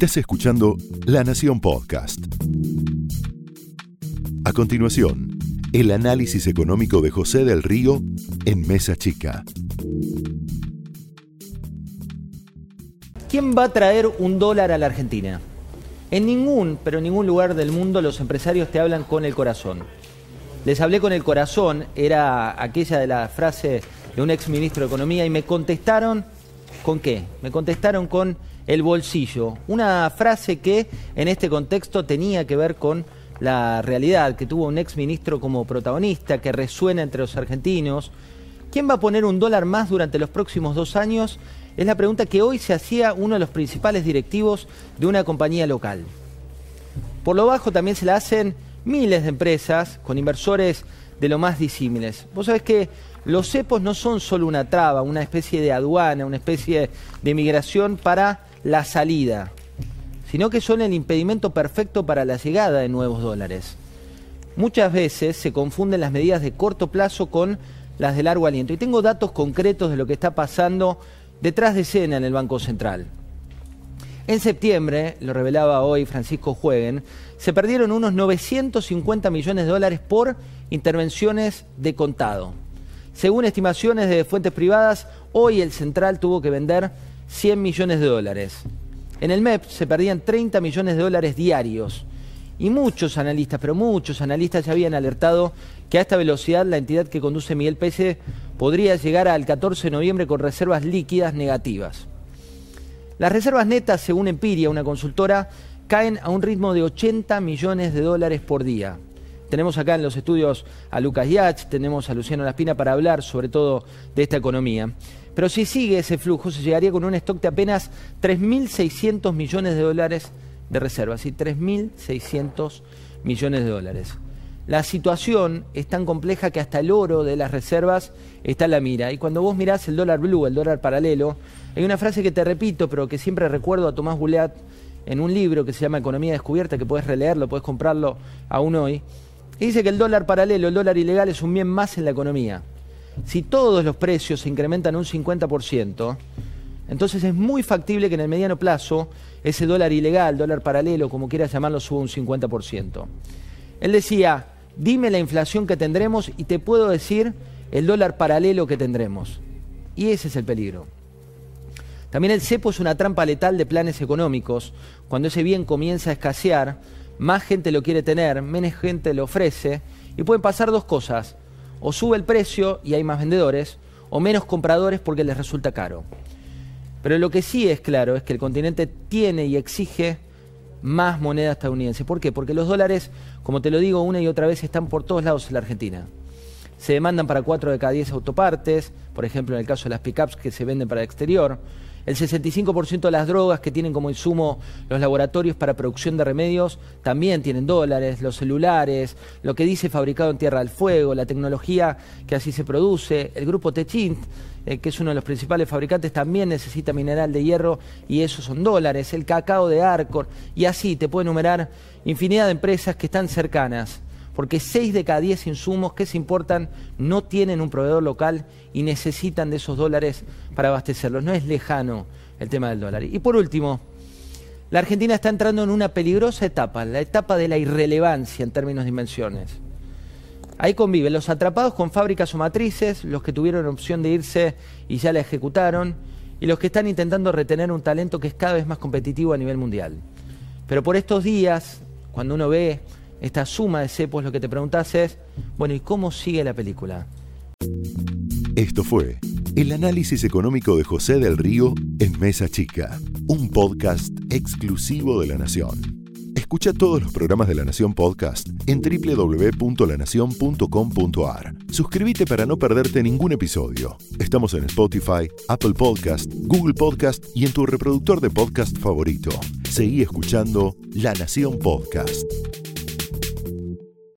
Estás escuchando La Nación Podcast. A continuación, el análisis económico de José del Río en Mesa Chica. ¿Quién va a traer un dólar a la Argentina? En ningún, pero en ningún lugar del mundo los empresarios te hablan con el corazón. Les hablé con el corazón, era aquella de la frase de un ex ministro de Economía y me contestaron con qué? Me contestaron con el bolsillo. Una frase que en este contexto tenía que ver con la realidad, que tuvo un ex ministro como protagonista, que resuena entre los argentinos. ¿Quién va a poner un dólar más durante los próximos dos años? Es la pregunta que hoy se hacía uno de los principales directivos de una compañía local. Por lo bajo también se la hacen miles de empresas con inversores de lo más disímiles. Vos sabés que los cepos no son solo una traba, una especie de aduana, una especie de migración para la salida, sino que son el impedimento perfecto para la llegada de nuevos dólares. Muchas veces se confunden las medidas de corto plazo con las de largo aliento. Y tengo datos concretos de lo que está pasando detrás de escena en el Banco Central. En septiembre, lo revelaba hoy Francisco Jueguen, se perdieron unos 950 millones de dólares por intervenciones de contado. Según estimaciones de fuentes privadas, hoy el Central tuvo que vender 100 millones de dólares. En el MEP se perdían 30 millones de dólares diarios. Y muchos analistas, pero muchos analistas ya habían alertado que a esta velocidad la entidad que conduce Miguel Pese podría llegar al 14 de noviembre con reservas líquidas negativas. Las reservas netas, según Empiria, una consultora, caen a un ritmo de 80 millones de dólares por día. Tenemos acá en los estudios a Lucas Yach, tenemos a Luciano Laspina para hablar sobre todo de esta economía. Pero si sigue ese flujo, se llegaría con un stock de apenas 3.600 millones de dólares de reservas, y 3.600 millones de dólares. La situación es tan compleja que hasta el oro de las reservas está en la mira. Y cuando vos mirás el dólar blue, el dólar paralelo, hay una frase que te repito, pero que siempre recuerdo a Tomás Boulet en un libro que se llama Economía Descubierta, que puedes releerlo, puedes comprarlo aún hoy. Y dice que el dólar paralelo, el dólar ilegal, es un bien más en la economía si todos los precios se incrementan un 50%, entonces es muy factible que en el mediano plazo ese dólar ilegal, dólar paralelo, como quieras llamarlo, suba un 50%. Él decía, dime la inflación que tendremos y te puedo decir el dólar paralelo que tendremos. Y ese es el peligro. También el cepo es una trampa letal de planes económicos. Cuando ese bien comienza a escasear, más gente lo quiere tener, menos gente lo ofrece, y pueden pasar dos cosas o sube el precio y hay más vendedores, o menos compradores porque les resulta caro. Pero lo que sí es claro es que el continente tiene y exige más moneda estadounidense. ¿Por qué? Porque los dólares, como te lo digo una y otra vez, están por todos lados en la Argentina. Se demandan para 4 de cada 10 autopartes, por ejemplo en el caso de las pickups que se venden para el exterior. El 65% de las drogas que tienen como insumo los laboratorios para producción de remedios también tienen dólares, los celulares, lo que dice fabricado en Tierra del Fuego, la tecnología que así se produce. El grupo Techint, eh, que es uno de los principales fabricantes, también necesita mineral de hierro y esos son dólares. El cacao de Arcor y así te puedo enumerar infinidad de empresas que están cercanas porque 6 de cada 10 insumos que se importan no tienen un proveedor local y necesitan de esos dólares para abastecerlos. No es lejano el tema del dólar. Y por último, la Argentina está entrando en una peligrosa etapa, la etapa de la irrelevancia en términos de dimensiones. Ahí conviven los atrapados con fábricas o matrices, los que tuvieron opción de irse y ya la ejecutaron, y los que están intentando retener un talento que es cada vez más competitivo a nivel mundial. Pero por estos días, cuando uno ve esta suma de cepos, lo que te preguntas es, bueno, ¿y cómo sigue la película? Esto fue el análisis económico de José del Río en Mesa Chica, un podcast exclusivo de La Nación. Escucha todos los programas de La Nación Podcast en www.lanacion.com.ar. Suscríbete para no perderte ningún episodio. Estamos en Spotify, Apple Podcast, Google Podcast y en tu reproductor de podcast favorito. Seguí escuchando La Nación Podcast.